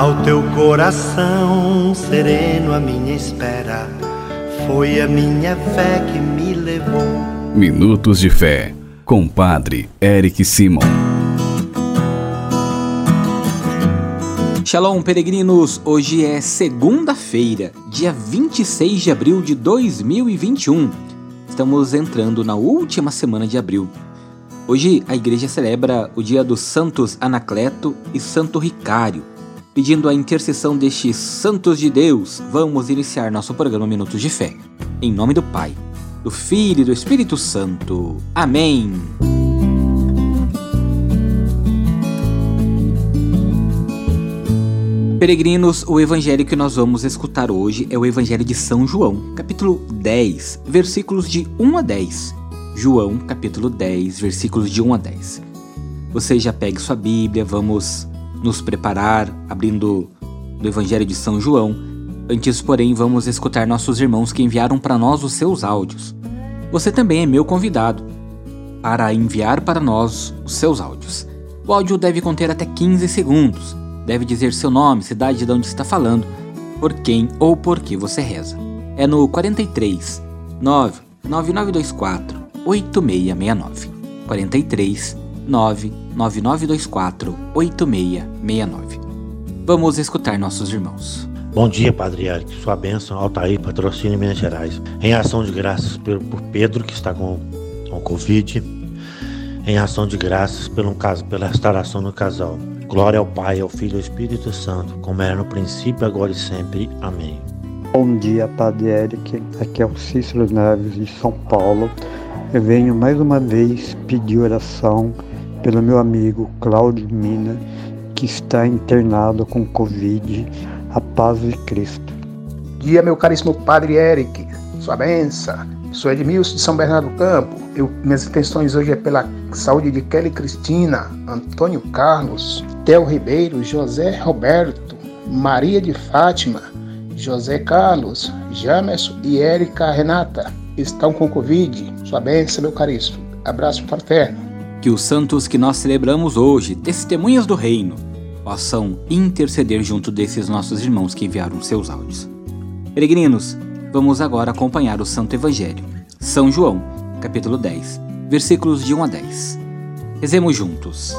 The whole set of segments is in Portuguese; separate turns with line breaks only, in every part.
Ao teu coração sereno, a minha espera foi a minha fé que me levou.
Minutos de Fé, com Padre Eric Simon.
Shalom, peregrinos! Hoje é segunda-feira, dia 26 de abril de 2021. Estamos entrando na última semana de abril. Hoje a igreja celebra o dia dos Santos Anacleto e Santo Ricário. Pedindo a intercessão destes santos de Deus, vamos iniciar nosso programa Minutos de Fé. Em nome do Pai, do Filho e do Espírito Santo. Amém. Peregrinos, o evangelho que nós vamos escutar hoje é o Evangelho de São João, capítulo 10, versículos de 1 a 10. João, capítulo 10, versículos de 1 a 10. Você já pegue sua Bíblia, vamos nos preparar abrindo do Evangelho de São João. Antes, porém, vamos escutar nossos irmãos que enviaram para nós os seus áudios. Você também é meu convidado para enviar para nós os seus áudios. O áudio deve conter até 15 segundos. Deve dizer seu nome, cidade de onde está falando, por quem ou por que você reza. É no 43 99924 8669. 43 99924 8669. Vamos escutar nossos irmãos.
Bom dia, Padre Eric. Sua bênção, Altair, patrocínio Minas Gerais. Em ação de graças por, Pedro, que está com, com Covid. Em ação de graças pelo, pela restauração do casal. Glória ao Pai, ao Filho e ao Espírito Santo, como era no princípio, agora e sempre. Amém.
Bom dia, Padre Eric. Aqui é o Cícero Neves, de São Paulo. Eu venho mais uma vez pedir oração pelo meu amigo Cláudio Mina, que está internado com Covid. A paz de Cristo.
Dia, meu caríssimo Padre Eric, sua benção. Sou Edmilson de São Bernardo do Campo. Eu, minhas intenções hoje é pela saúde de Kelly Cristina, Antônio Carlos, Theo Ribeiro, José Roberto, Maria de Fátima, José Carlos, Jamerson e Érica Renata estão com Covid. Sua bênção, meu caríssimo. Abraço fraterno.
Que os santos que nós celebramos hoje, testemunhas do reino, possam interceder junto desses nossos irmãos que enviaram seus áudios. Peregrinos, vamos agora acompanhar o Santo Evangelho. São João, capítulo 10, versículos de 1 a 10. Rezemos juntos.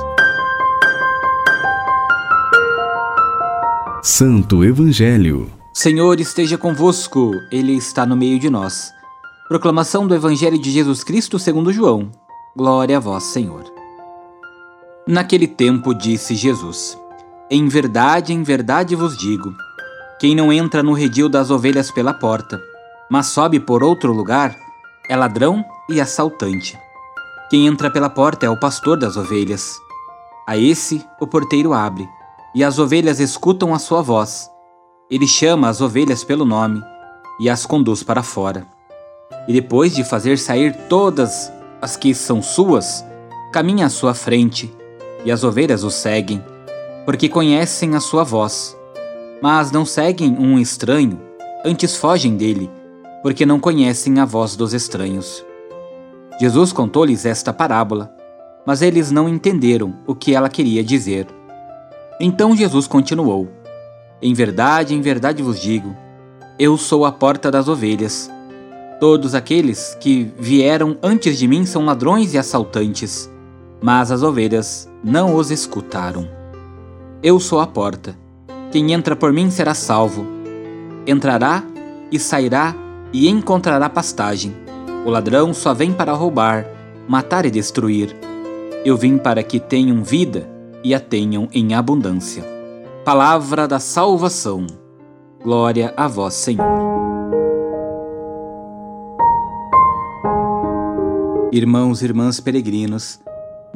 Santo Evangelho.
Senhor esteja convosco, Ele está no meio de nós. Proclamação do Evangelho de Jesus Cristo segundo João. Glória a vós, Senhor. Naquele tempo disse Jesus: Em verdade, em verdade vos digo: quem não entra no redil das ovelhas pela porta, mas sobe por outro lugar, é ladrão e assaltante. Quem entra pela porta é o pastor das ovelhas. A esse o porteiro abre, e as ovelhas escutam a sua voz. Ele chama as ovelhas pelo nome e as conduz para fora. E depois de fazer sair todas as que são suas, caminha à sua frente, e as ovelhas o seguem, porque conhecem a sua voz. Mas não seguem um estranho, antes fogem dele, porque não conhecem a voz dos estranhos. Jesus contou-lhes esta parábola, mas eles não entenderam o que ela queria dizer. Então Jesus continuou: Em verdade, em verdade vos digo, eu sou a porta das ovelhas. Todos aqueles que vieram antes de mim são ladrões e assaltantes, mas as ovelhas não os escutaram. Eu sou a porta. Quem entra por mim será salvo. Entrará e sairá e encontrará pastagem. O ladrão só vem para roubar, matar e destruir. Eu vim para que tenham vida e a tenham em abundância. Palavra da salvação. Glória a vós, Senhor. Irmãos e irmãs peregrinos,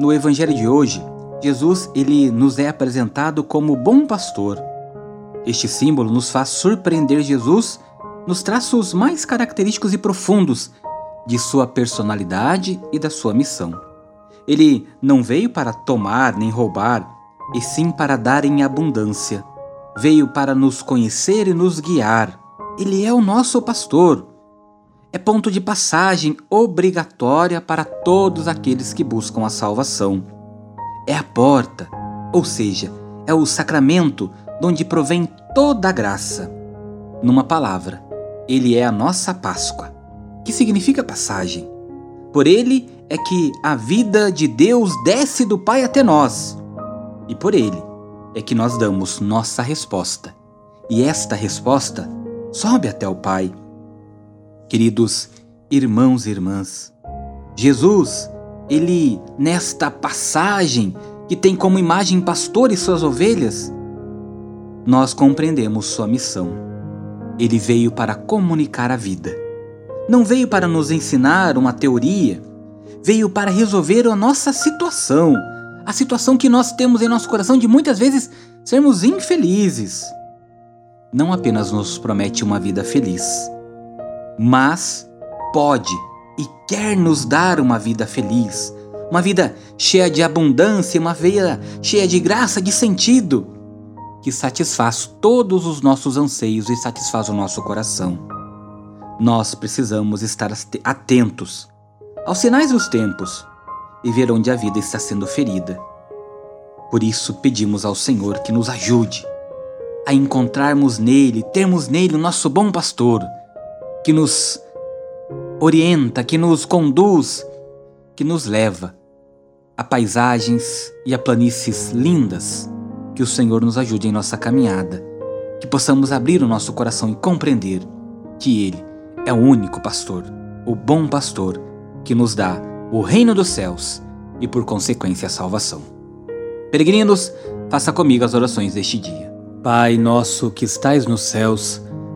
no evangelho de hoje, Jesus ele nos é apresentado como bom pastor. Este símbolo nos faz surpreender Jesus nos traços mais característicos e profundos de sua personalidade e da sua missão. Ele não veio para tomar nem roubar, e sim para dar em abundância. Veio para nos conhecer e nos guiar. Ele é o nosso pastor é ponto de passagem obrigatória para todos aqueles que buscam a salvação. É a porta, ou seja, é o sacramento de onde provém toda a graça. Numa palavra, ele é a nossa Páscoa, que significa passagem. Por ele é que a vida de Deus desce do Pai até nós. E por ele é que nós damos nossa resposta. E esta resposta sobe até o Pai. Queridos irmãos e irmãs, Jesus, ele nesta passagem que tem como imagem pastor e suas ovelhas, nós compreendemos sua missão ele veio para comunicar a vida. Não veio para nos ensinar uma teoria, veio para resolver a nossa situação, a situação que nós temos em nosso coração de muitas vezes sermos infelizes. Não apenas nos promete uma vida feliz, mas pode e quer nos dar uma vida feliz, uma vida cheia de abundância, uma vida cheia de graça, de sentido que satisfaz todos os nossos anseios e satisfaz o nosso coração. Nós precisamos estar atentos aos sinais dos tempos e ver onde a vida está sendo ferida. Por isso, pedimos ao Senhor que nos ajude a encontrarmos nele, termos nele o nosso bom pastor, que nos orienta, que nos conduz, que nos leva a paisagens e a planícies lindas que o Senhor nos ajude em nossa caminhada, que possamos abrir o nosso coração e compreender que Ele é o único pastor, o bom pastor, que nos dá o reino dos céus e, por consequência, a salvação. Peregrinos, faça comigo as orações deste dia. Pai nosso que estais nos céus,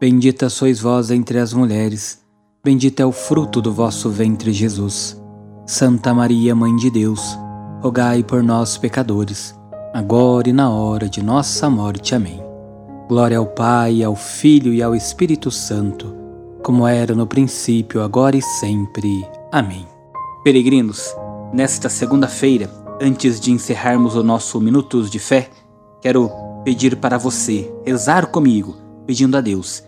Bendita sois vós entre as mulheres, bendito é o fruto do vosso ventre, Jesus. Santa Maria, Mãe de Deus, rogai por nós, pecadores agora e na hora de nossa morte. Amém. Glória ao Pai, ao Filho e ao Espírito Santo, como era no princípio, agora e sempre. Amém. Peregrinos, nesta segunda-feira, antes de encerrarmos o nosso Minutos de Fé, quero pedir para você rezar comigo, pedindo a Deus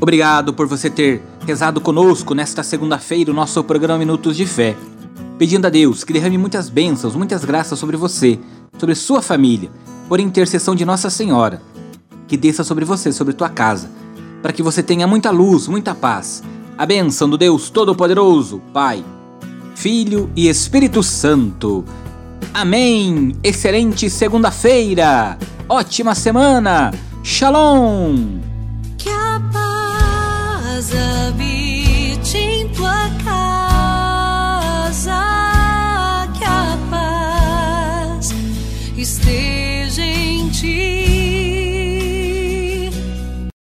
Obrigado por você ter rezado conosco nesta segunda-feira o nosso programa Minutos de Fé. Pedindo a Deus que derrame muitas bênçãos, muitas graças sobre você, sobre sua família, por intercessão de Nossa Senhora, que desça sobre você, sobre tua casa para que você tenha muita luz, muita paz. A bênção do Deus Todo-Poderoso, Pai, Filho e Espírito Santo. Amém! Excelente segunda-feira! Ótima semana! Shalom!
Esteja.